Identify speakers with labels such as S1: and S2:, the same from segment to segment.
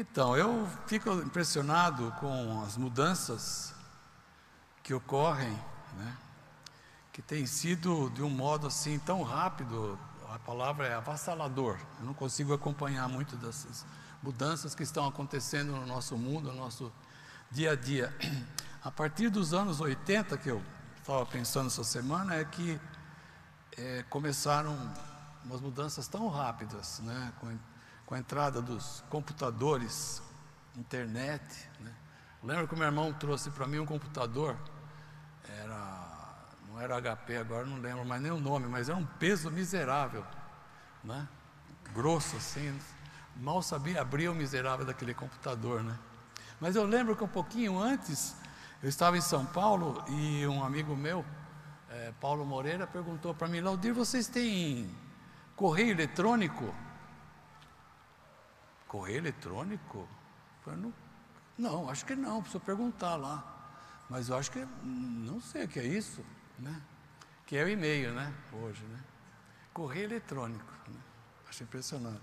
S1: Então, eu fico impressionado com as mudanças que ocorrem, né? que tem sido de um modo assim tão rápido, a palavra é avassalador. Eu não consigo acompanhar muito dessas mudanças que estão acontecendo no nosso mundo, no nosso dia a dia. A partir dos anos 80, que eu estava pensando essa semana, é que é, começaram umas mudanças tão rápidas, né? com, com a entrada dos computadores, internet. Né? Lembro que o meu irmão trouxe para mim um computador, era, não era HP, agora não lembro mais nem o nome, mas era um peso miserável, né? grosso assim, mal sabia abrir o miserável daquele computador. Né? Mas eu lembro que um pouquinho antes, eu estava em São Paulo e um amigo meu, é, Paulo Moreira, perguntou para mim: Laudir, vocês têm correio eletrônico? Correio eletrônico? Falei, não, não, acho que não, preciso perguntar lá. Mas eu acho que, não sei o que é isso, né? Que é o e-mail, né? Hoje, né? Correio eletrônico, né? Acho impressionante.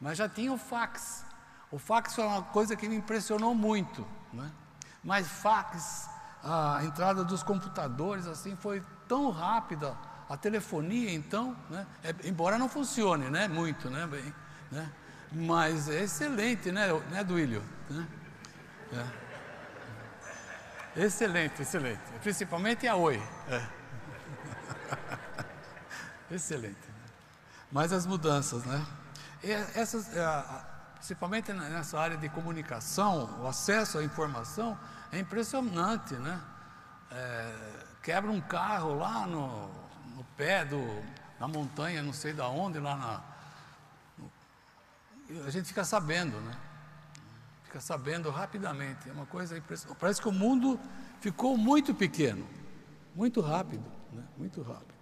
S1: Mas já tinha o fax. O fax foi uma coisa que me impressionou muito, né? Mas fax, a entrada dos computadores, assim, foi tão rápida. A telefonia, então, né? É, embora não funcione, né? Muito, né? Bem, né? Mas é excelente, né, né Duílio? Né? É. Excelente, excelente. Principalmente a Oi. É. excelente. Mas as mudanças, né? E essas, principalmente nessa área de comunicação, o acesso à informação é impressionante, né? É, quebra um carro lá no, no pé do, na montanha, não sei da onde, lá na. A gente fica sabendo, né? Fica sabendo rapidamente. É uma coisa impressionante. Parece que o mundo ficou muito pequeno, muito rápido, né? Muito rápido.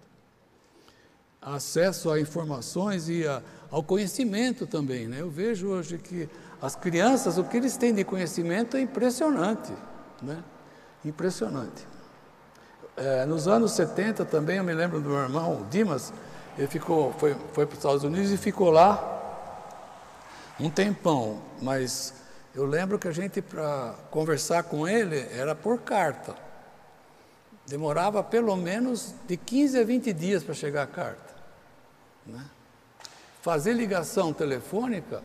S1: Acesso a informações e a, ao conhecimento também, né? Eu vejo hoje que as crianças, o que eles têm de conhecimento é impressionante, né? Impressionante. É, nos anos 70 também, eu me lembro do meu irmão, Dimas, ele ficou, foi, foi para os Estados Unidos e ficou lá um tempão, mas eu lembro que a gente, para conversar com ele, era por carta. Demorava pelo menos de 15 a 20 dias para chegar a carta. Né? Fazer ligação telefônica,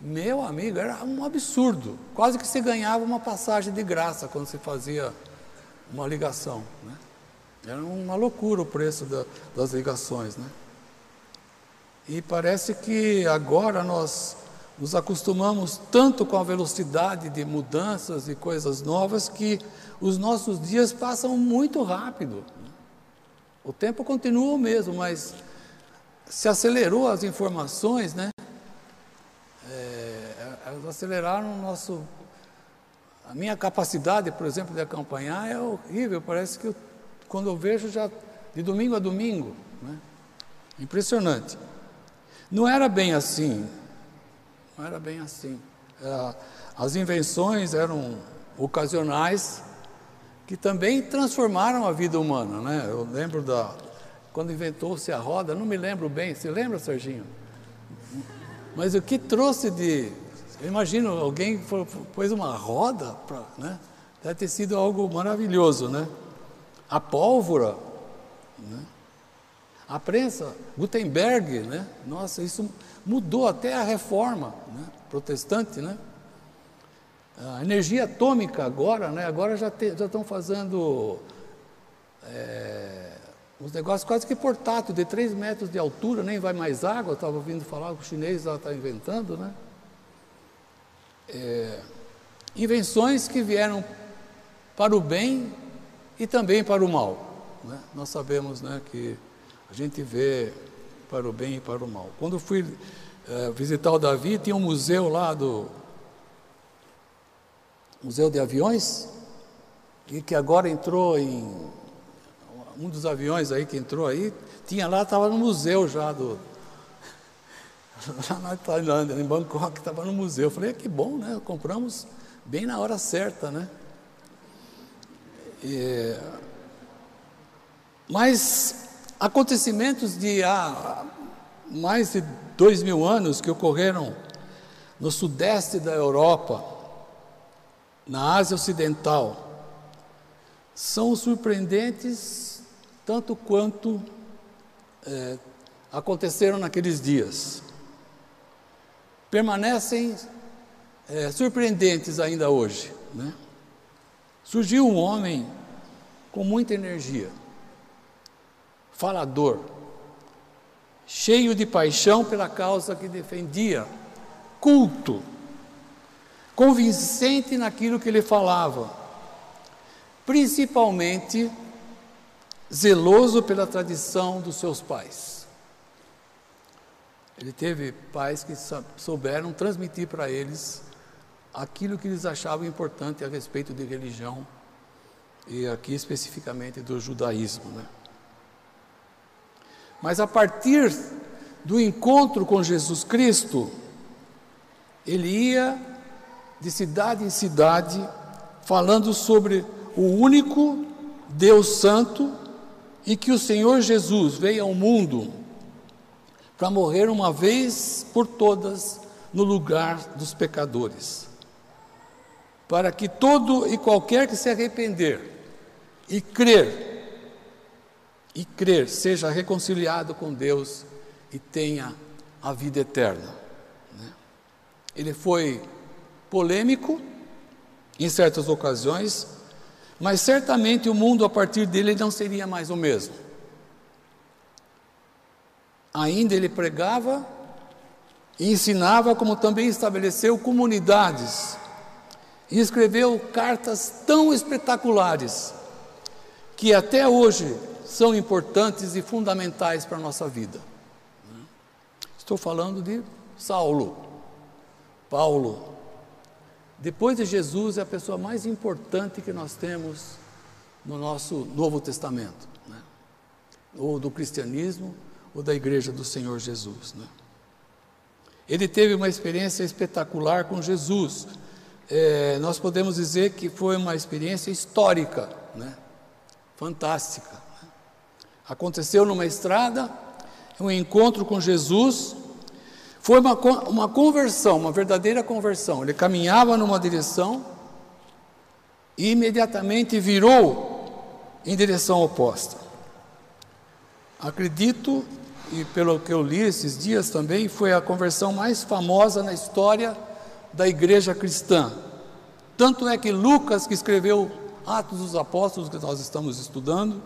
S1: meu amigo, era um absurdo. Quase que se ganhava uma passagem de graça quando se fazia uma ligação. Né? Era uma loucura o preço da, das ligações, né? E parece que agora nós nos acostumamos tanto com a velocidade de mudanças e coisas novas que os nossos dias passam muito rápido. O tempo continua o mesmo, mas se acelerou as informações, né? É, elas aceleraram o nosso. A minha capacidade, por exemplo, de acompanhar é horrível. Parece que eu quando eu vejo já de domingo a domingo. Né? Impressionante. Não era bem assim. Não era bem assim. É, as invenções eram ocasionais que também transformaram a vida humana. Né? Eu lembro da. Quando inventou-se a roda, não me lembro bem. Você lembra, Serginho? Mas o que trouxe de. Eu imagino alguém pôs uma roda, pra, né? deve ter sido algo maravilhoso, né? a pólvora, né? a prensa, Gutenberg, né? nossa, isso mudou até a reforma né? protestante, né? A energia atômica agora, né? Agora já, te, já estão fazendo é, uns negócios quase que portátil, de 3 metros de altura, nem vai mais água, estava ouvindo falar que o chinês já está inventando, né? É, invenções que vieram para o bem e também para o mal. Né? Nós sabemos né, que a gente vê para o bem e para o mal. Quando fui é, visitar o Davi, tinha um museu lá do Museu de Aviões, e que agora entrou em um dos aviões aí que entrou aí, tinha lá, estava no museu já do lá na Tailândia, em Bangkok, estava no museu. Eu falei, que bom, né? Compramos bem na hora certa, né? E, mas acontecimentos de há mais de dois mil anos que ocorreram no sudeste da Europa, na Ásia Ocidental, são surpreendentes tanto quanto é, aconteceram naqueles dias. Permanecem é, surpreendentes ainda hoje. Né? Surgiu um homem com muita energia, falador, cheio de paixão pela causa que defendia, culto, convincente naquilo que ele falava, principalmente zeloso pela tradição dos seus pais. Ele teve pais que souberam transmitir para eles aquilo que eles achavam importante a respeito de religião e aqui especificamente do judaísmo, né? Mas a partir do encontro com Jesus Cristo, ele ia de cidade em cidade falando sobre o único Deus Santo e que o Senhor Jesus veio ao mundo para morrer uma vez por todas no lugar dos pecadores, para que todo e qualquer que se arrepender e crer, e crer, seja reconciliado com Deus e tenha a vida eterna. Né? Ele foi polêmico em certas ocasiões, mas certamente o mundo a partir dele não seria mais o mesmo. Ainda ele pregava e ensinava, como também estabeleceu comunidades e escreveu cartas tão espetaculares que até hoje são importantes e fundamentais para a nossa vida. Estou falando de Saulo, Paulo, depois de Jesus, é a pessoa mais importante que nós temos no nosso Novo Testamento, né? ou do cristianismo, ou da Igreja do Senhor Jesus. Né? Ele teve uma experiência espetacular com Jesus. É, nós podemos dizer que foi uma experiência histórica, né? fantástica. Aconteceu numa estrada, um encontro com Jesus, foi uma, uma conversão, uma verdadeira conversão. Ele caminhava numa direção e imediatamente virou em direção oposta. Acredito, e pelo que eu li esses dias também, foi a conversão mais famosa na história da igreja cristã. Tanto é que Lucas, que escreveu Atos dos Apóstolos, que nós estamos estudando,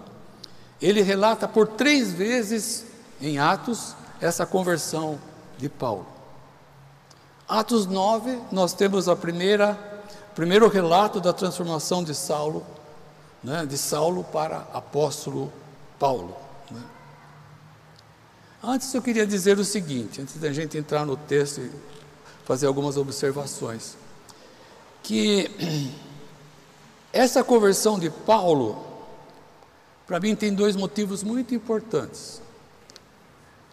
S1: ele relata por três vezes em Atos essa conversão de Paulo. Atos 9, nós temos a primeira, primeiro relato da transformação de Saulo, né, de Saulo para apóstolo Paulo. Né. Antes eu queria dizer o seguinte, antes da gente entrar no texto e fazer algumas observações, que essa conversão de Paulo, para mim tem dois motivos muito importantes.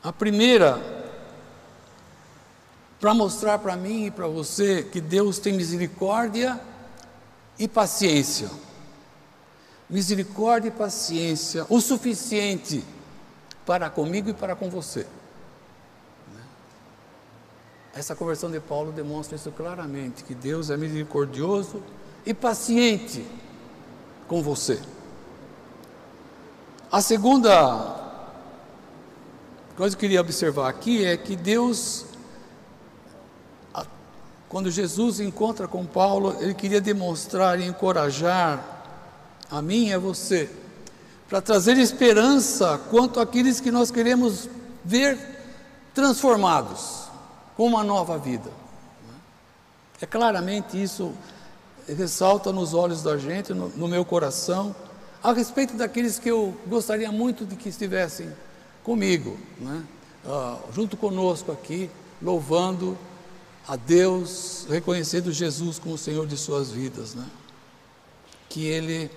S1: A primeira para mostrar para mim e para você que Deus tem misericórdia e paciência. Misericórdia e paciência, o suficiente para comigo e para com você. Essa conversão de Paulo demonstra isso claramente: que Deus é misericordioso e paciente com você. A segunda coisa que eu queria observar aqui é que Deus quando Jesus encontra com Paulo, ele queria demonstrar e encorajar a mim e a você, para trazer esperança quanto àqueles que nós queremos ver transformados com uma nova vida. É claramente isso ressalta nos olhos da gente, no, no meu coração, a respeito daqueles que eu gostaria muito de que estivessem comigo, né? ah, junto conosco aqui, louvando a Deus, reconhecendo Jesus como o Senhor de suas vidas, né? Que Ele,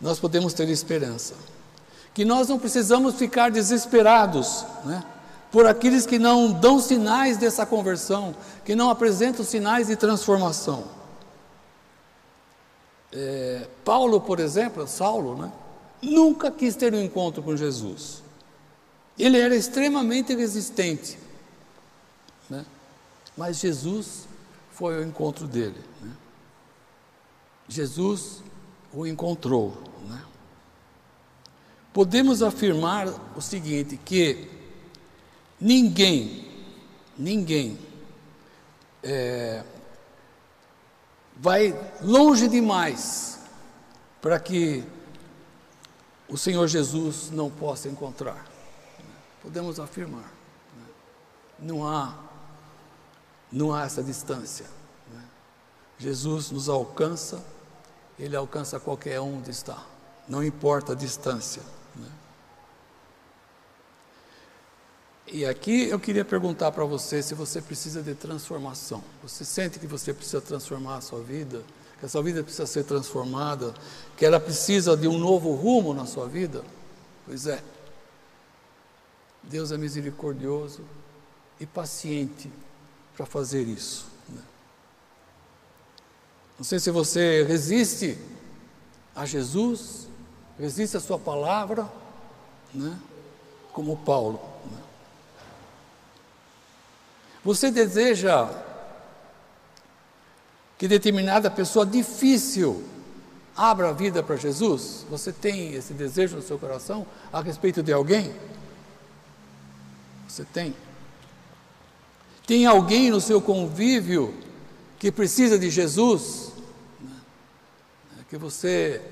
S1: nós podemos ter esperança, que nós não precisamos ficar desesperados, né? Por aqueles que não dão sinais dessa conversão, que não apresentam sinais de transformação. É, Paulo, por exemplo, Saulo, né? Nunca quis ter um encontro com Jesus. Ele era extremamente resistente. Né? Mas Jesus foi o encontro dele. Né? Jesus o encontrou. Né? Podemos afirmar o seguinte: que ninguém, ninguém é, vai longe demais para que o Senhor Jesus não possa encontrar. Podemos afirmar. Né? Não há, não há essa distância. Né? Jesus nos alcança, Ele alcança qualquer um onde está, não importa a distância. Né? E aqui eu queria perguntar para você se você precisa de transformação. Você sente que você precisa transformar a sua vida? Que a sua vida precisa ser transformada? Que ela precisa de um novo rumo na sua vida? Pois é. Deus é misericordioso e paciente para fazer isso. Né? Não sei se você resiste a Jesus, resiste a Sua palavra, né? como Paulo. Você deseja que determinada pessoa difícil abra a vida para Jesus? Você tem esse desejo no seu coração a respeito de alguém? Você tem? Tem alguém no seu convívio que precisa de Jesus? Que você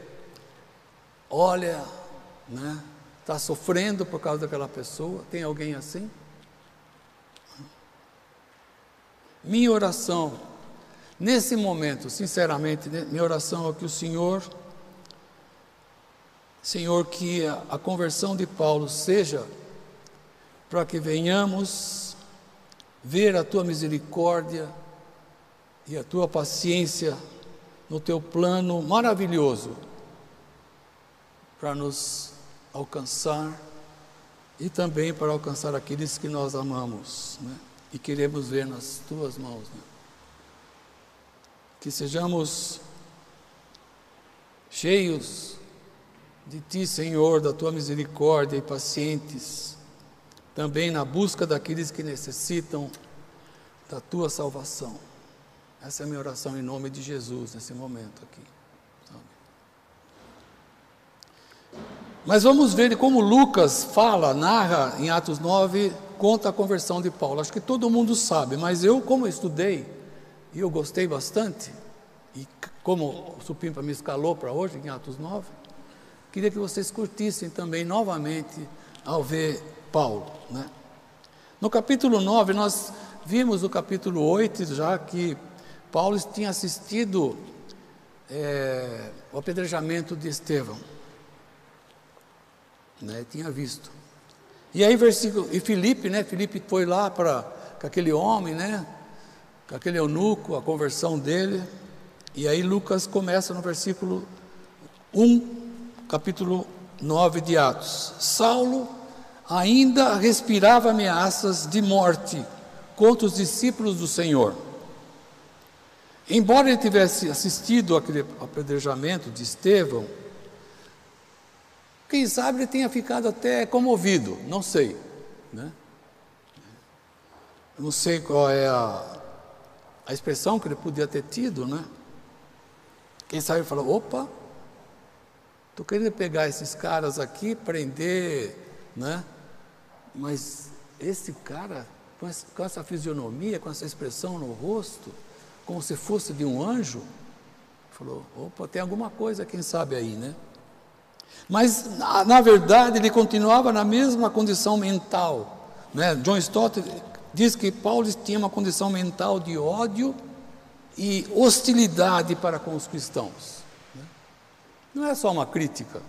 S1: olha, né? Está sofrendo por causa daquela pessoa? Tem alguém assim? Minha oração, nesse momento, sinceramente, né, minha oração é que o Senhor, Senhor, que a, conversão de Paulo seja para que venhamos ver a tua misericórdia e a tua paciência no teu plano maravilhoso para nos alcançar e também para alcançar aqueles que nós amamos né? E queremos ver nas tuas mãos. Né? Que sejamos cheios de ti, Senhor, da tua misericórdia e pacientes também na busca daqueles que necessitam da tua salvação. Essa é a minha oração em nome de Jesus nesse momento aqui. Mas vamos ver como Lucas fala, narra em Atos 9, conta a conversão de Paulo. Acho que todo mundo sabe, mas eu, como estudei, e eu gostei bastante, e como o Supimpa me escalou para hoje, em Atos 9, queria que vocês curtissem também novamente ao ver Paulo. Né? No capítulo 9, nós vimos no capítulo 8 já que Paulo tinha assistido é, o apedrejamento de Estevão. Né? Tinha visto. E aí, versículo, e Filipe, né? Filipe foi lá para com aquele homem, né? Com aquele eunuco, a conversão dele. E aí Lucas começa no versículo 1, capítulo 9 de Atos. Saulo ainda respirava ameaças de morte contra os discípulos do Senhor. Embora ele tivesse assistido aquele apedrejamento de Estevão, quem sabe ele tenha ficado até comovido, não sei. Né? Não sei qual é a, a expressão que ele podia ter tido, né? Quem sabe ele falou: opa, estou querendo pegar esses caras aqui, prender, né? Mas esse cara, com essa, com essa fisionomia, com essa expressão no rosto, como se fosse de um anjo, falou: opa, tem alguma coisa, quem sabe aí, né? Mas, na, na verdade, ele continuava na mesma condição mental. Né? John Stott diz que Paulo tinha uma condição mental de ódio e hostilidade para com os cristãos. Né? Não é só uma crítica,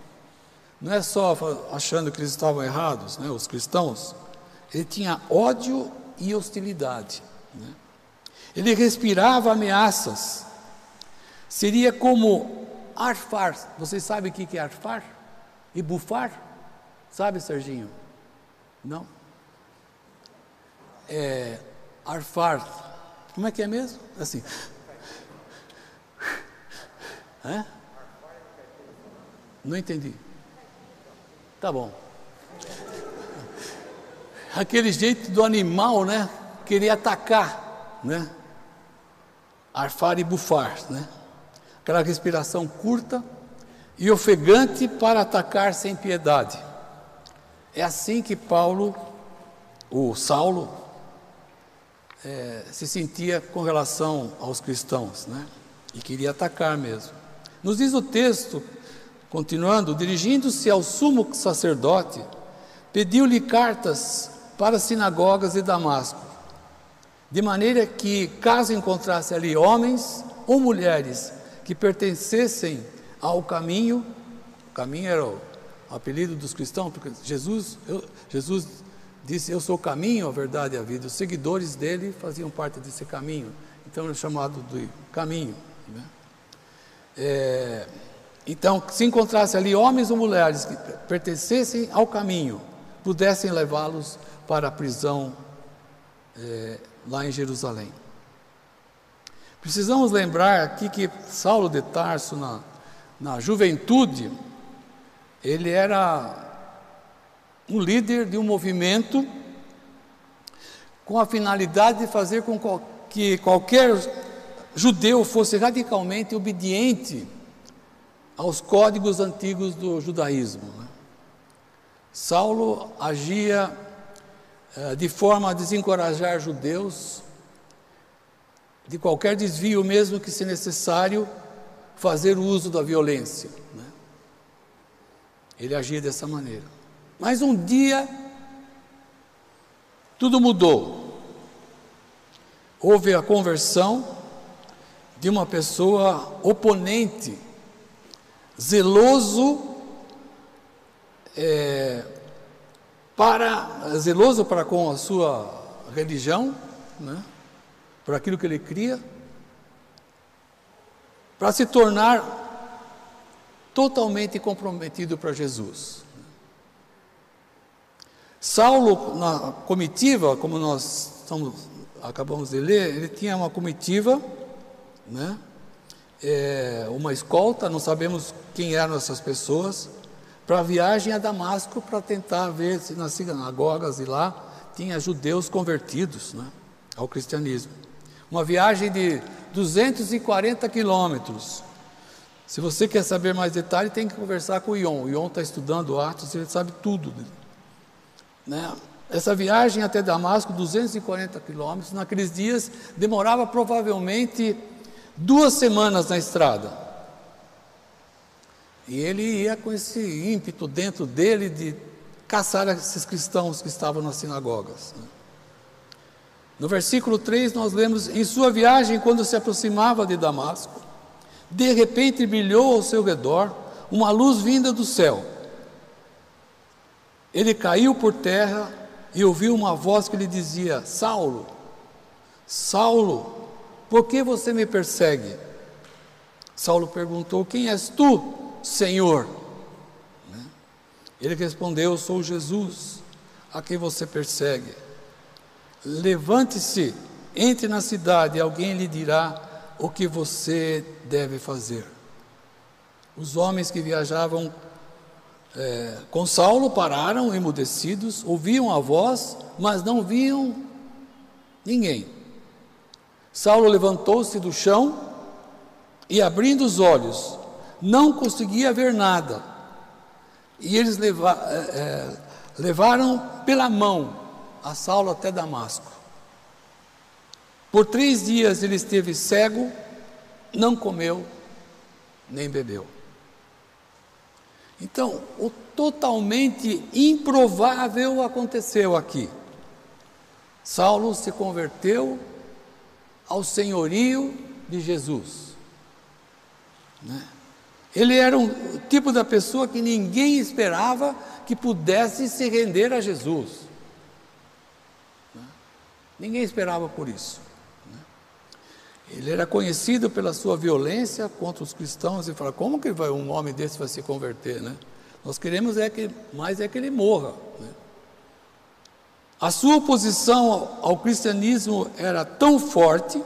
S1: não é só achando que eles estavam errados, né, os cristãos, ele tinha ódio e hostilidade. Né? Ele respirava ameaças. Seria como arfar. Vocês sabem o que é arfar? E bufar? Sabe, Serginho? Não? É, arfar. Como é que é mesmo? Assim. Hã? Não entendi. Tá bom. Aquele jeito do animal, né? Querer atacar, né? arfar e bufar, né? Aquela respiração curta e ofegante para atacar sem piedade. É assim que Paulo, o Saulo, é, se sentia com relação aos cristãos, né? E queria atacar mesmo. Nos diz o texto, continuando, dirigindo-se ao sumo sacerdote, pediu-lhe cartas para as sinagogas de Damasco, de maneira que, caso encontrasse ali homens ou mulheres que pertencessem ao caminho, o caminho era o apelido dos cristãos, porque Jesus, eu, Jesus disse: Eu sou o caminho, a verdade e a vida. Os seguidores dele faziam parte desse caminho, então é chamado de caminho. Né? É, então, se encontrasse ali homens ou mulheres que pertencessem ao caminho, pudessem levá-los para a prisão é, lá em Jerusalém. Precisamos lembrar aqui que Saulo de Tarso, na, na juventude, ele era um líder de um movimento com a finalidade de fazer com que qualquer judeu fosse radicalmente obediente aos códigos antigos do judaísmo. Né? Saulo agia eh, de forma a desencorajar judeus de qualquer desvio, mesmo que se necessário, fazer uso da violência. Né? Ele agia dessa maneira. Mas um dia, tudo mudou. Houve a conversão de uma pessoa oponente, zeloso, é, para, zeloso para com a sua religião, né? Por aquilo que ele cria, para se tornar totalmente comprometido para Jesus. Saulo, na comitiva, como nós estamos, acabamos de ler, ele tinha uma comitiva, né? É, uma escolta, não sabemos quem eram essas pessoas, para a viagem a Damasco para tentar ver se nas sinagogas e lá tinha judeus convertidos né, ao cristianismo. Uma viagem de 240 quilômetros. Se você quer saber mais detalhes, tem que conversar com o Ion. O Ion está estudando Atos, ele sabe tudo. Né? Essa viagem até Damasco, 240 quilômetros, naqueles dias, demorava provavelmente duas semanas na estrada. E ele ia com esse ímpeto dentro dele de caçar esses cristãos que estavam nas sinagogas. Né? No versículo 3, nós lemos: Em sua viagem, quando se aproximava de Damasco, de repente brilhou ao seu redor uma luz vinda do céu. Ele caiu por terra e ouviu uma voz que lhe dizia: Saulo, Saulo, por que você me persegue? Saulo perguntou: Quem és tu, Senhor? Né? Ele respondeu: Sou Jesus, a quem você persegue. Levante-se, entre na cidade e alguém lhe dirá o que você deve fazer. Os homens que viajavam é, com Saulo pararam emudecidos, ouviam a voz, mas não viam ninguém. Saulo levantou-se do chão e, abrindo os olhos, não conseguia ver nada. E eles leva, é, é levaram pela mão a Saulo até Damasco. Por três dias ele esteve cego, não comeu, nem bebeu. Então, o totalmente improvável aconteceu aqui. Saulo se converteu ao senhorio de Jesus. Né? Ele era um tipo da pessoa que ninguém esperava que pudesse se render a Jesus. Ninguém esperava por isso. Né? Ele era conhecido pela sua violência contra os cristãos e fala: como que vai, um homem desse vai se converter, né? Nós queremos é que mais é que ele morra. Né? A sua oposição ao, ao cristianismo era tão forte,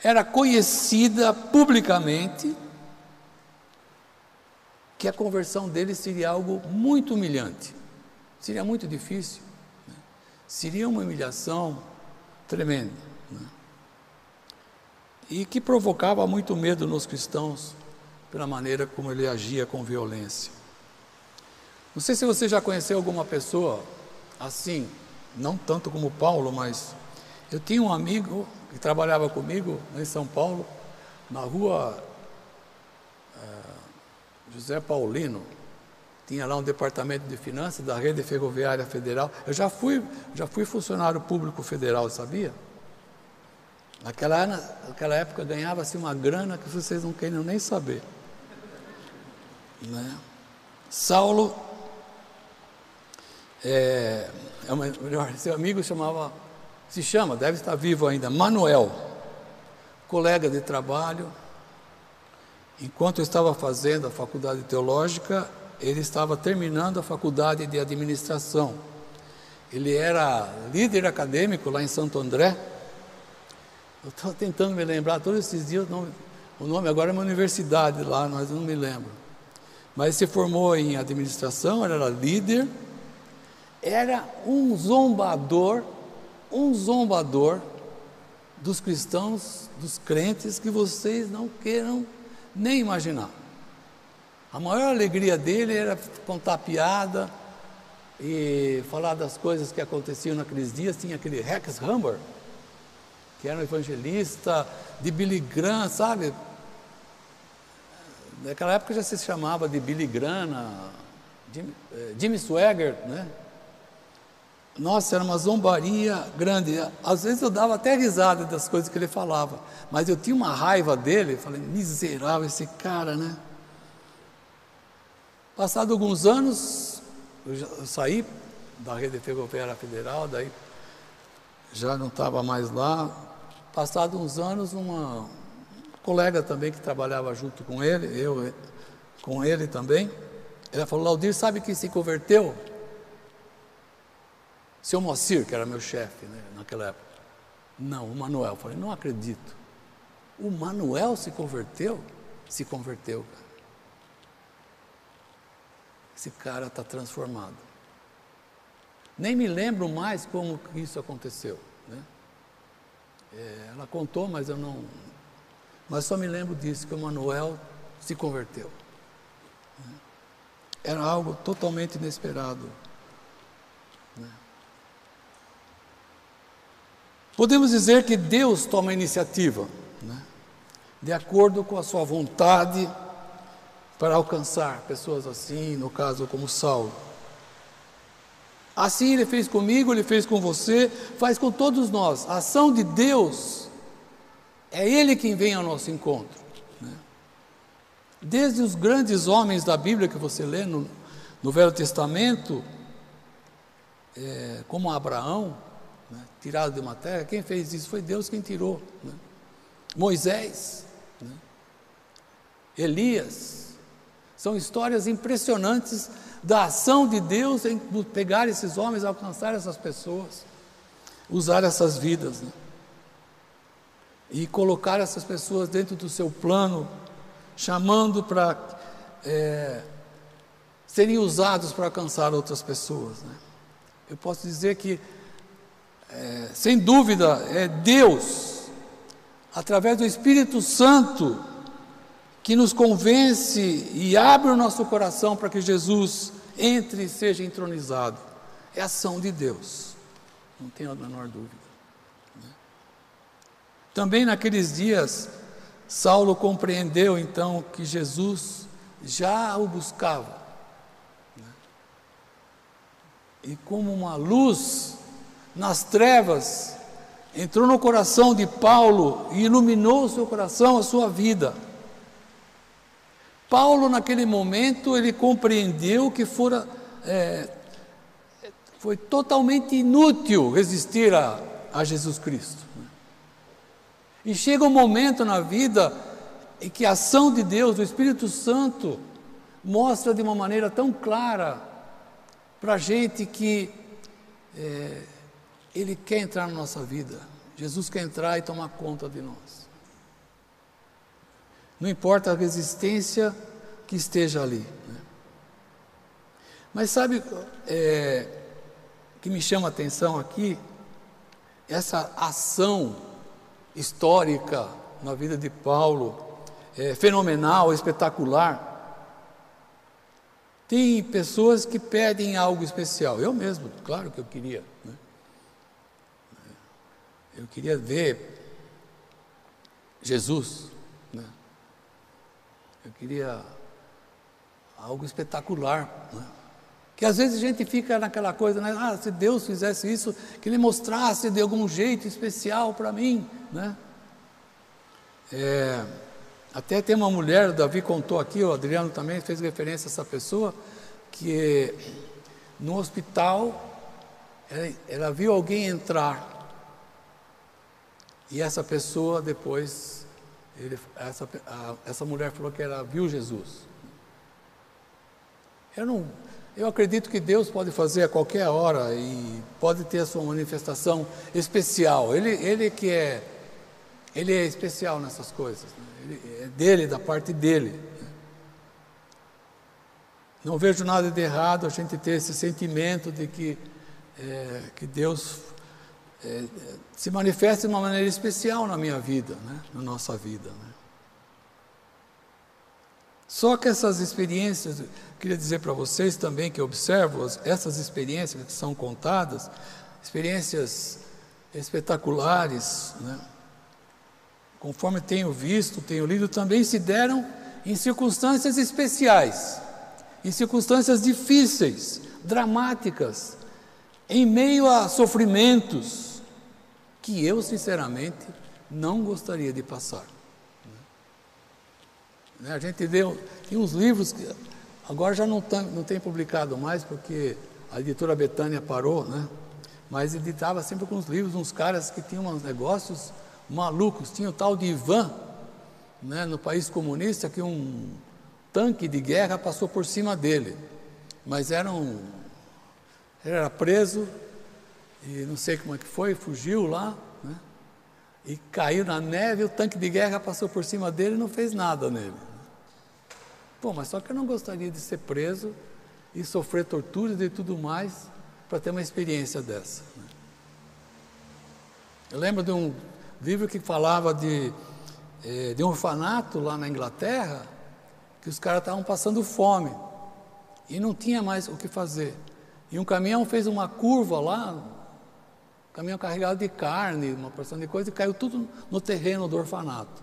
S1: era conhecida publicamente, que a conversão dele seria algo muito humilhante, seria muito difícil. Seria uma humilhação tremenda. Né? e que provocava muito medo nos cristãos pela maneira como ele agia com violência. Não sei se você já conheceu alguma pessoa assim, não tanto como Paulo, mas eu tinha um amigo que trabalhava comigo em São Paulo, na rua é, José Paulino, tinha lá um departamento de finanças da rede ferroviária federal. Eu já fui, já fui funcionário público federal, sabia? Naquela, naquela época ganhava-se uma grana que vocês não querem nem saber. Né? Saulo, é, é uma, melhor, seu amigo chamava, se chama, deve estar vivo ainda, Manuel, colega de trabalho. Enquanto eu estava fazendo a faculdade teológica, ele estava terminando a faculdade de administração. Ele era líder acadêmico lá em Santo André. Eu estou tentando me lembrar todos esses dias, o nome, o nome agora é uma universidade lá, mas eu não me lembro. Mas se formou em administração, era líder, era um zombador, um zombador dos cristãos, dos crentes que vocês não queiram nem imaginar. A maior alegria dele era contar piada e falar das coisas que aconteciam naqueles dias. Tinha aquele Rex Humber, que era um evangelista, de Billy Graham, sabe? Naquela época já se chamava de Billy Graham, Jimmy, eh, Jimmy Swagger, né? Nossa, era uma zombaria grande. Às vezes eu dava até risada das coisas que ele falava, mas eu tinha uma raiva dele. Falei, miserável esse cara, né? Passado alguns anos, eu, já, eu saí da rede ferroviária federal, daí já não estava mais lá. Passado uns anos, uma colega também que trabalhava junto com ele, eu com ele também, ela falou, Laudir, sabe que se converteu? Seu Moacir, que era meu chefe né, naquela época. Não, o Manuel. Eu falei, não acredito. O Manuel se converteu? Se converteu, cara. Esse cara está transformado. Nem me lembro mais como isso aconteceu. Né? É, ela contou, mas eu não. Mas só me lembro disso, que o Manuel se converteu. Né? Era algo totalmente inesperado. Né? Podemos dizer que Deus toma a iniciativa, né? de acordo com a sua vontade, para alcançar pessoas assim, no caso como Saulo. Assim ele fez comigo, ele fez com você, faz com todos nós. A ação de Deus é Ele quem vem ao nosso encontro. Né? Desde os grandes homens da Bíblia que você lê no, no Velho Testamento, é, como Abraão, né, tirado de uma terra, quem fez isso foi Deus quem tirou. Né? Moisés, né? Elias, são histórias impressionantes da ação de Deus em pegar esses homens, alcançar essas pessoas, usar essas vidas. Né? e colocar essas pessoas dentro do seu plano, chamando para é, serem usados para alcançar outras pessoas. Né? Eu posso dizer que, é, sem dúvida, é Deus, através do Espírito Santo, que nos convence e abre o nosso coração para que Jesus entre e seja entronizado. É ação de Deus, não tenho a menor dúvida. Também naqueles dias, Saulo compreendeu então que Jesus já o buscava. Né? E como uma luz nas trevas, entrou no coração de Paulo e iluminou o seu coração, a sua vida. Paulo, naquele momento, ele compreendeu que fora, é, foi totalmente inútil resistir a, a Jesus Cristo. E chega um momento na vida em que a ação de Deus, do Espírito Santo, mostra de uma maneira tão clara para a gente que é, Ele quer entrar na nossa vida. Jesus quer entrar e tomar conta de nós. Não importa a resistência que esteja ali. Né? Mas sabe é, que me chama a atenção aqui? Essa ação histórica na vida de Paulo é fenomenal, espetacular. Tem pessoas que pedem algo especial. Eu mesmo, claro que eu queria. Né? Eu queria ver Jesus. Eu queria algo espetacular. Né? Que às vezes a gente fica naquela coisa, né? ah, se Deus fizesse isso, que Ele mostrasse de algum jeito especial para mim. Né? É, até tem uma mulher, o Davi contou aqui, o Adriano também fez referência a essa pessoa, que no hospital ela, ela viu alguém entrar e essa pessoa depois, ele, essa, a, essa mulher falou que ela viu Jesus. Eu não, eu acredito que Deus pode fazer a qualquer hora e pode ter a sua manifestação especial. Ele, ele que é, ele é especial nessas coisas. Né? Ele, é dele, da parte dele. Não vejo nada de errado a gente ter esse sentimento de que, é, que Deus é, se manifesta de uma maneira especial na minha vida, né? na nossa vida. Né? Só que essas experiências, queria dizer para vocês também que observo essas experiências que são contadas, experiências espetaculares, né? conforme tenho visto, tenho lido, também se deram em circunstâncias especiais, em circunstâncias difíceis, dramáticas, em meio a sofrimentos, que eu, sinceramente, não gostaria de passar. Né? A gente deu, tem uns livros que agora já não tem, não tem publicado mais, porque a editora Betânia parou, né? mas editava sempre com os livros, uns caras que tinham uns negócios malucos. Tinha o tal de Ivan, né, no país comunista, que um tanque de guerra passou por cima dele. Mas era um. Ele era preso, e não sei como é que foi, fugiu lá, né? E caiu na neve, o tanque de guerra passou por cima dele e não fez nada nele. Pô, mas só que eu não gostaria de ser preso e sofrer torturas e tudo mais para ter uma experiência dessa. Né? Eu lembro de um livro que falava de, eh, de um orfanato lá na Inglaterra, que os caras estavam passando fome e não tinha mais o que fazer. E um caminhão fez uma curva lá, caminhão carregado de carne, uma porção de coisa, e caiu tudo no terreno do orfanato.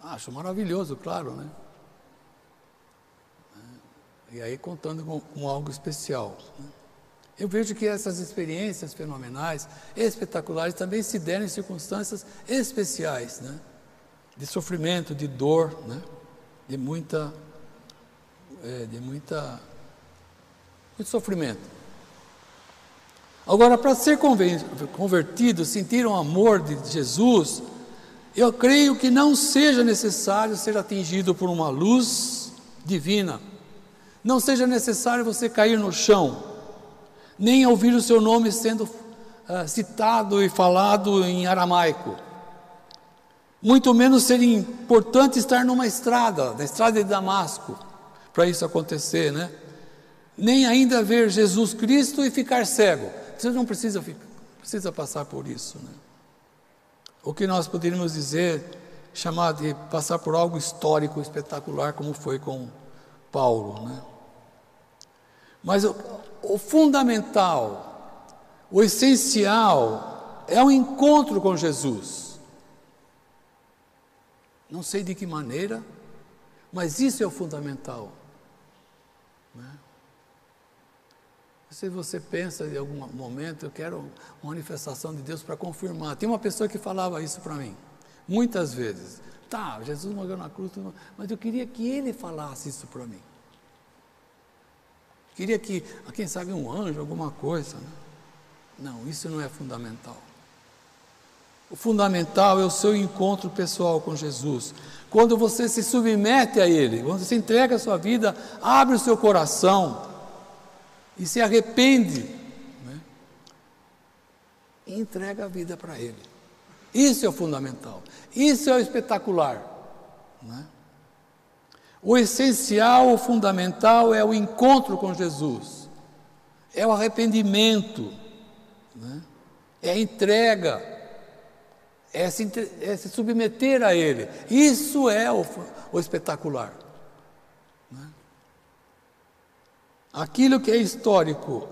S1: Acho maravilhoso, claro, né? E aí contando com, com algo especial. Né? Eu vejo que essas experiências fenomenais, espetaculares, também se deram em circunstâncias especiais, né? de sofrimento, de dor, né? de muita, é, de muita, muito sofrimento. Agora, para ser convertido, sentir o amor de Jesus, eu creio que não seja necessário ser atingido por uma luz divina, não seja necessário você cair no chão, nem ouvir o seu nome sendo uh, citado e falado em aramaico. Muito menos seria importante estar numa estrada, na estrada de Damasco, para isso acontecer, né? Nem ainda ver Jesus Cristo e ficar cego. Você não precisa, precisa passar por isso. Né? O que nós poderíamos dizer, chamar de passar por algo histórico, espetacular, como foi com Paulo. Né? Mas o, o fundamental, o essencial, é o encontro com Jesus. Não sei de que maneira, mas isso é o fundamental. Se você pensa em algum momento, eu quero uma manifestação de Deus para confirmar. Tem uma pessoa que falava isso para mim, muitas vezes. Tá, Jesus morreu na cruz, mas eu queria que ele falasse isso para mim. Queria que, quem sabe, um anjo, alguma coisa. Né? Não, isso não é fundamental. O fundamental é o seu encontro pessoal com Jesus. Quando você se submete a Ele, quando você entrega a sua vida, abre o seu coração, e se arrepende né? e entrega a vida para Ele. Isso é o fundamental, isso é o espetacular. Né? O essencial, o fundamental é o encontro com Jesus, é o arrependimento, né? é a entrega, é se, é se submeter a Ele. Isso é o, o espetacular. Né? Aquilo que é histórico,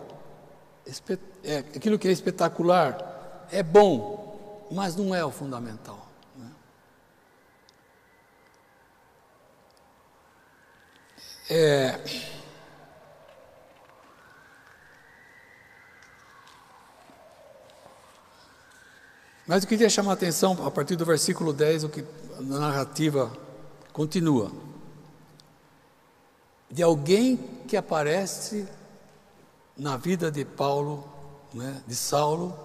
S1: é, aquilo que é espetacular, é bom, mas não é o fundamental. Né? É, Mas eu queria chamar a atenção a partir do versículo 10, o que a narrativa continua. De alguém que aparece na vida de Paulo, né, de Saulo.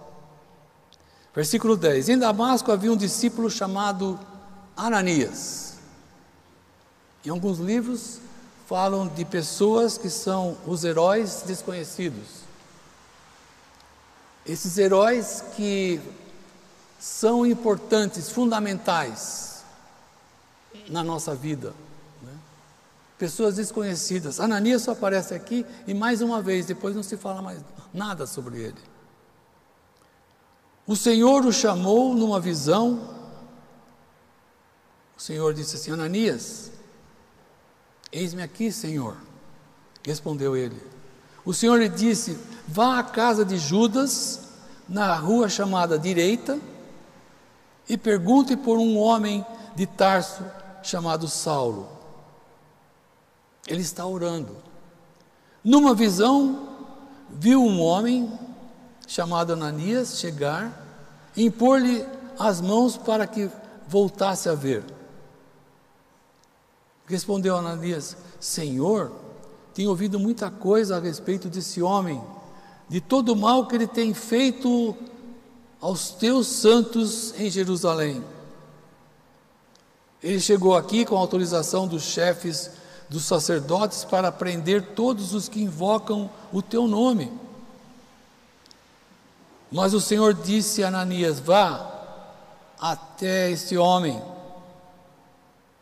S1: Versículo 10: Em Damasco havia um discípulo chamado Ananias. Em alguns livros falam de pessoas que são os heróis desconhecidos. Esses heróis que são importantes, fundamentais na nossa vida. Pessoas desconhecidas. Ananias só aparece aqui e mais uma vez, depois não se fala mais nada sobre ele. O Senhor o chamou numa visão. O Senhor disse assim: Ananias, eis-me aqui, Senhor. Respondeu ele. O Senhor lhe disse: Vá à casa de Judas, na rua chamada Direita, e pergunte por um homem de Tarso chamado Saulo. Ele está orando. Numa visão, viu um homem chamado Ananias chegar e impor-lhe as mãos para que voltasse a ver. Respondeu Ananias: Senhor, tenho ouvido muita coisa a respeito desse homem, de todo o mal que ele tem feito aos teus santos em Jerusalém. Ele chegou aqui com autorização dos chefes dos sacerdotes para prender todos os que invocam o teu nome. Mas o Senhor disse a Ananias: Vá até este homem,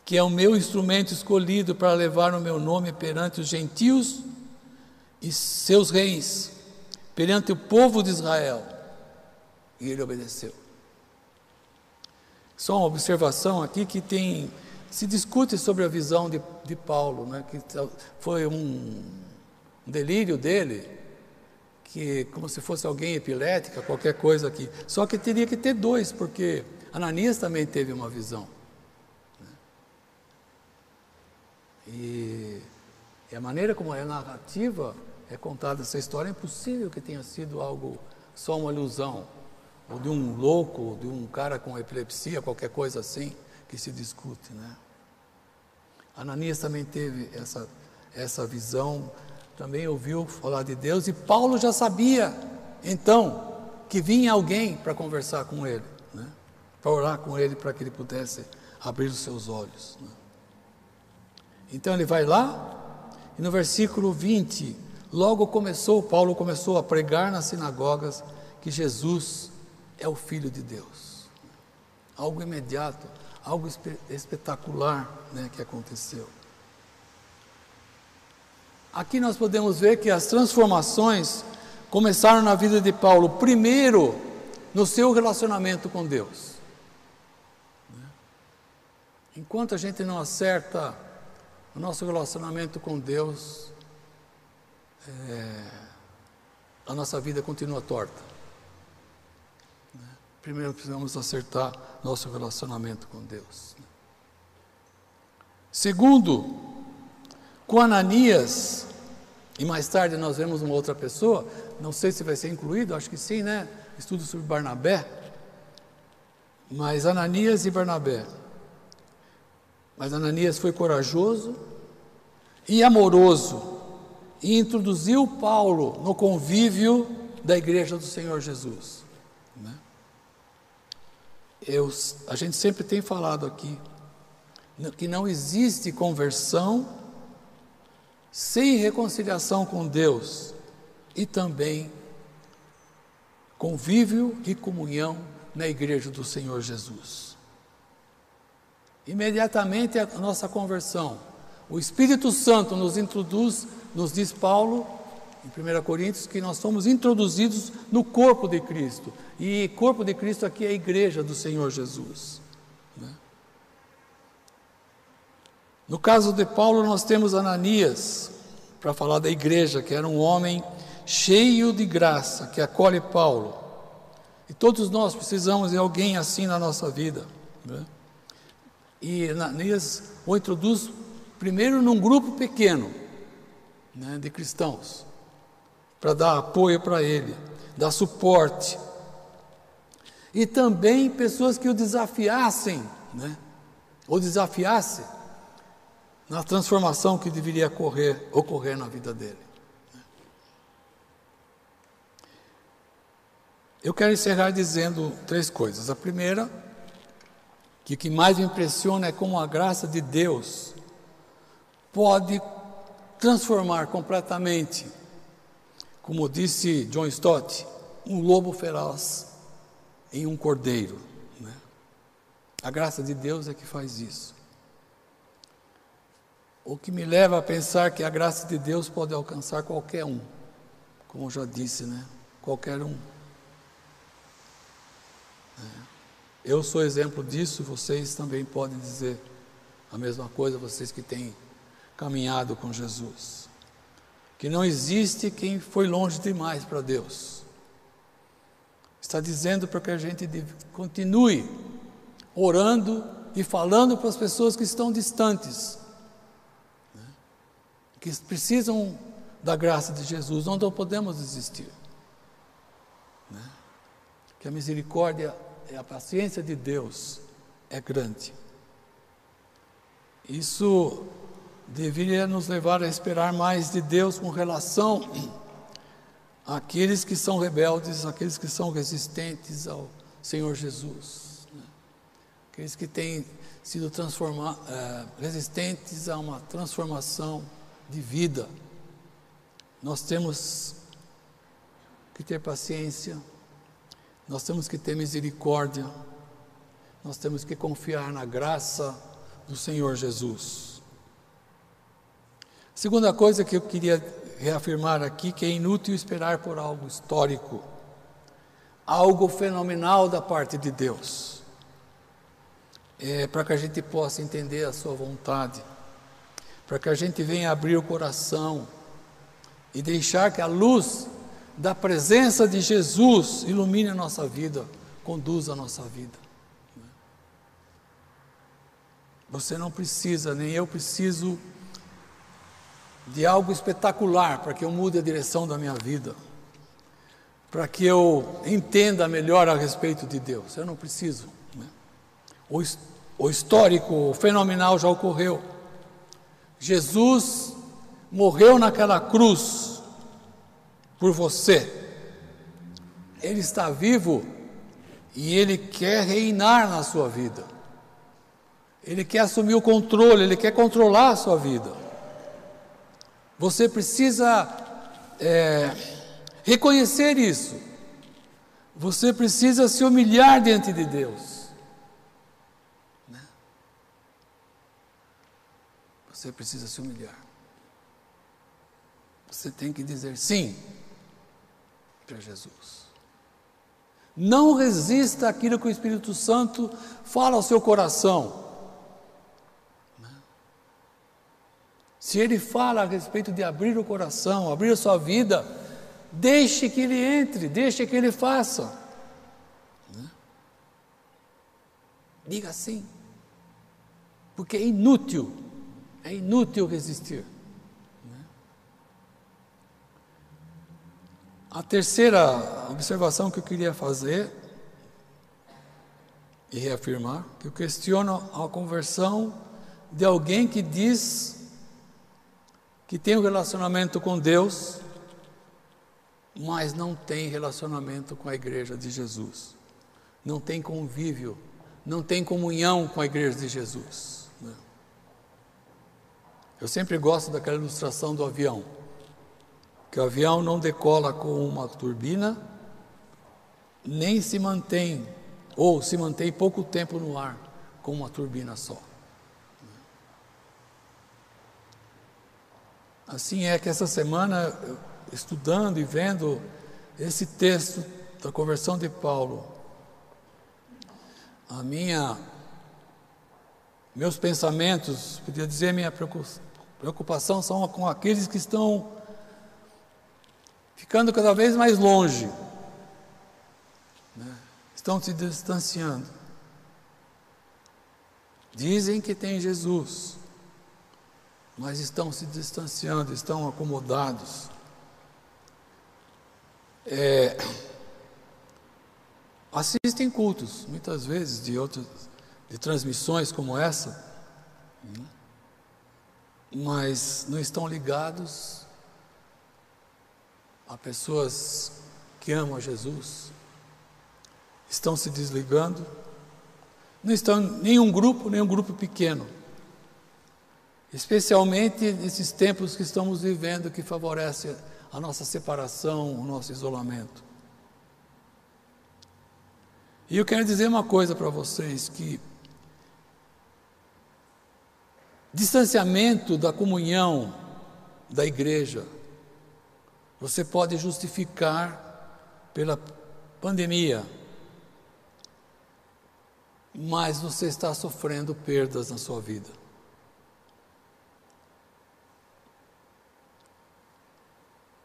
S1: que é o meu instrumento escolhido para levar o meu nome perante os gentios e seus reis, perante o povo de Israel. E ele obedeceu. Só uma observação aqui que tem se discute sobre a visão de, de Paulo, né, que foi um, um delírio dele, que como se fosse alguém epilética, qualquer coisa aqui. Só que teria que ter dois, porque Ananias também teve uma visão. Né? E, e, a maneira como é narrativa é contada essa história, é impossível que tenha sido algo, só uma ilusão ou de um louco, ou de um cara com epilepsia, qualquer coisa assim, que se discute, né? Ananias também teve essa, essa visão, também ouviu falar de Deus, e Paulo já sabia, então, que vinha alguém para conversar com ele, né? para orar com ele, para que ele pudesse abrir os seus olhos. Né? Então ele vai lá, e no versículo 20, logo começou, Paulo começou a pregar nas sinagogas que Jesus é o Filho de Deus. Algo imediato, algo espetacular né, que aconteceu. Aqui nós podemos ver que as transformações começaram na vida de Paulo, primeiro no seu relacionamento com Deus. Enquanto a gente não acerta o nosso relacionamento com Deus, é, a nossa vida continua torta. Primeiro precisamos acertar nosso relacionamento com Deus. Segundo, com Ananias, e mais tarde nós vemos uma outra pessoa, não sei se vai ser incluído, acho que sim, né? Estudo sobre Barnabé. Mas Ananias e Barnabé. Mas Ananias foi corajoso e amoroso e introduziu Paulo no convívio da igreja do Senhor Jesus. Né? Eu, a gente sempre tem falado aqui que não existe conversão sem reconciliação com Deus e também convívio e comunhão na igreja do Senhor Jesus. Imediatamente a nossa conversão, o Espírito Santo nos introduz, nos diz Paulo, em 1 Coríntios, que nós somos introduzidos no corpo de Cristo. E corpo de Cristo aqui é a igreja do Senhor Jesus. Né? No caso de Paulo, nós temos Ananias, para falar da igreja, que era um homem cheio de graça, que acolhe Paulo. E todos nós precisamos de alguém assim na nossa vida. Né? E Ananias o introduz primeiro num grupo pequeno né, de cristãos, para dar apoio para ele, dar suporte. E também pessoas que o desafiassem, né, ou desafiasse na transformação que deveria ocorrer, ocorrer na vida dele. Eu quero encerrar dizendo três coisas. A primeira, que o que mais me impressiona é como a graça de Deus pode transformar completamente, como disse John Stott, um lobo feroz em um cordeiro. Né? A graça de Deus é que faz isso. O que me leva a pensar que a graça de Deus pode alcançar qualquer um, como eu já disse, né? Qualquer um. É. Eu sou exemplo disso, vocês também podem dizer a mesma coisa, vocês que têm caminhado com Jesus. Que não existe quem foi longe demais para Deus. Está dizendo para que a gente continue orando e falando para as pessoas que estão distantes, né? que precisam da graça de Jesus, não podemos desistir. Né? Que a misericórdia e a paciência de Deus é grande. Isso deveria nos levar a esperar mais de Deus com relação àqueles que são rebeldes, àqueles que são resistentes ao Senhor Jesus, né? aqueles que têm sido é, resistentes a uma transformação de vida. Nós temos que ter paciência, nós temos que ter misericórdia, nós temos que confiar na graça do Senhor Jesus. Segunda coisa que eu queria reafirmar aqui, que é inútil esperar por algo histórico, algo fenomenal da parte de Deus, é, para que a gente possa entender a Sua vontade, para que a gente venha abrir o coração e deixar que a luz da presença de Jesus ilumine a nossa vida, conduza a nossa vida. Você não precisa, nem eu preciso de algo espetacular para que eu mude a direção da minha vida, para que eu entenda melhor a respeito de Deus. Eu não preciso. Né? O, o histórico, o fenomenal já ocorreu. Jesus morreu naquela cruz por você. Ele está vivo e ele quer reinar na sua vida. Ele quer assumir o controle, ele quer controlar a sua vida. Você precisa é, reconhecer isso. Você precisa se humilhar diante de Deus. Você precisa se humilhar. Você tem que dizer sim para Jesus. Não resista àquilo que o Espírito Santo fala ao seu coração. Se ele fala a respeito de abrir o coração, abrir a sua vida, deixe que ele entre, deixe que ele faça. Né? Diga sim, porque é inútil, é inútil resistir. Né? A terceira observação que eu queria fazer e reafirmar, que eu questiono a conversão de alguém que diz que tem um relacionamento com Deus, mas não tem relacionamento com a igreja de Jesus, não tem convívio, não tem comunhão com a igreja de Jesus. Né? Eu sempre gosto daquela ilustração do avião, que o avião não decola com uma turbina, nem se mantém, ou se mantém pouco tempo no ar com uma turbina só. Assim é que essa semana estudando e vendo esse texto da conversão de Paulo, a minha meus pensamentos, podia dizer minha preocupação são com aqueles que estão ficando cada vez mais longe, né? estão se distanciando. Dizem que tem Jesus, mas estão se distanciando, estão acomodados. É, assistem cultos, muitas vezes, de outras de transmissões como essa, mas não estão ligados a pessoas que amam a Jesus, estão se desligando, não estão nenhum grupo, nenhum grupo pequeno especialmente nesses tempos que estamos vivendo que favorece a nossa separação, o nosso isolamento. E eu quero dizer uma coisa para vocês que distanciamento da comunhão da igreja você pode justificar pela pandemia, mas você está sofrendo perdas na sua vida.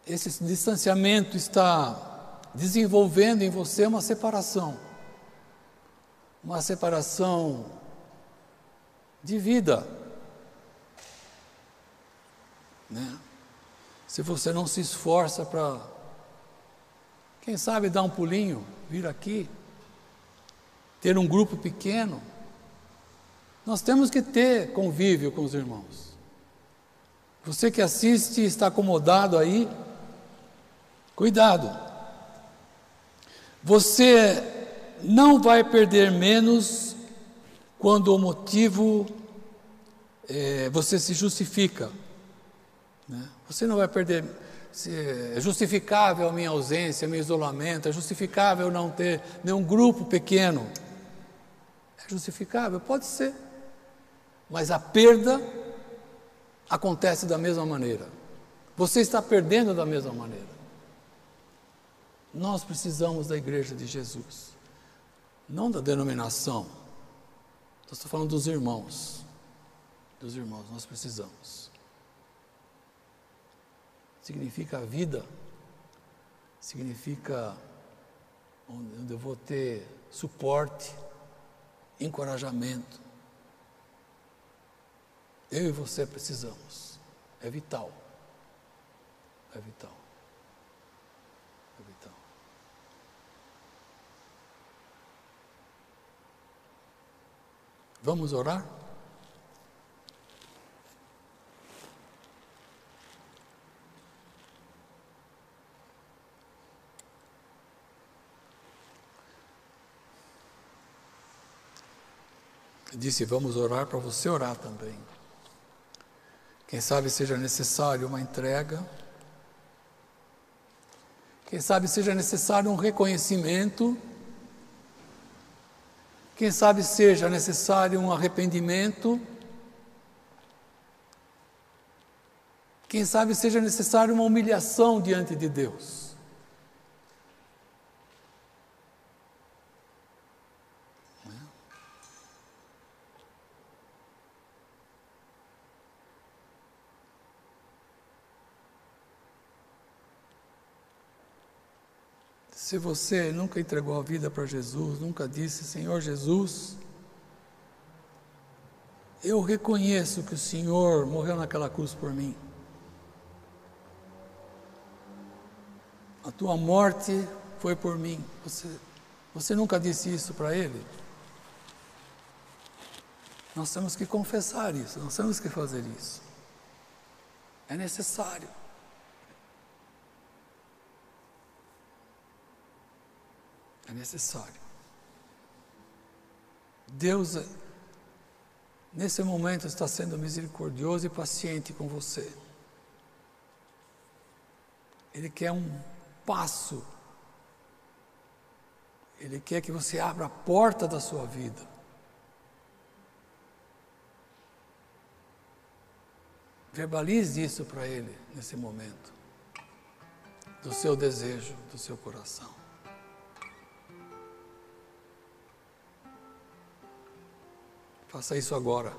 S1: Esse distanciamento está desenvolvendo em você uma separação, uma separação de vida. Né? Se você não se esforça para, quem sabe, dar um pulinho, vir aqui, ter um grupo pequeno, nós temos que ter convívio com os irmãos. Você que assiste está acomodado aí, Cuidado. Você não vai perder menos quando o motivo é, você se justifica. Né? Você não vai perder. é justificável a minha ausência, meu isolamento, é justificável não ter nenhum grupo pequeno. É justificável? Pode ser. Mas a perda acontece da mesma maneira. Você está perdendo da mesma maneira. Nós precisamos da igreja de Jesus, não da denominação. estou falando dos irmãos. Dos irmãos, nós precisamos. Significa a vida, significa onde eu vou ter suporte, encorajamento. Eu e você precisamos. É vital. É vital. Vamos orar? Disse: Vamos orar para você orar também. Quem sabe seja necessário uma entrega. Quem sabe seja necessário um reconhecimento quem sabe seja necessário um arrependimento. Quem sabe seja necessário uma humilhação diante de Deus. Se você nunca entregou a vida para Jesus, nunca disse, Senhor Jesus, eu reconheço que o Senhor morreu naquela cruz por mim. A tua morte foi por mim. Você, você nunca disse isso para Ele? Nós temos que confessar isso, nós temos que fazer isso. É necessário. Necessário. Deus, nesse momento, está sendo misericordioso e paciente com você. Ele quer um passo. Ele quer que você abra a porta da sua vida. Verbalize isso para Ele nesse momento. do seu desejo, do seu coração. Faça isso agora.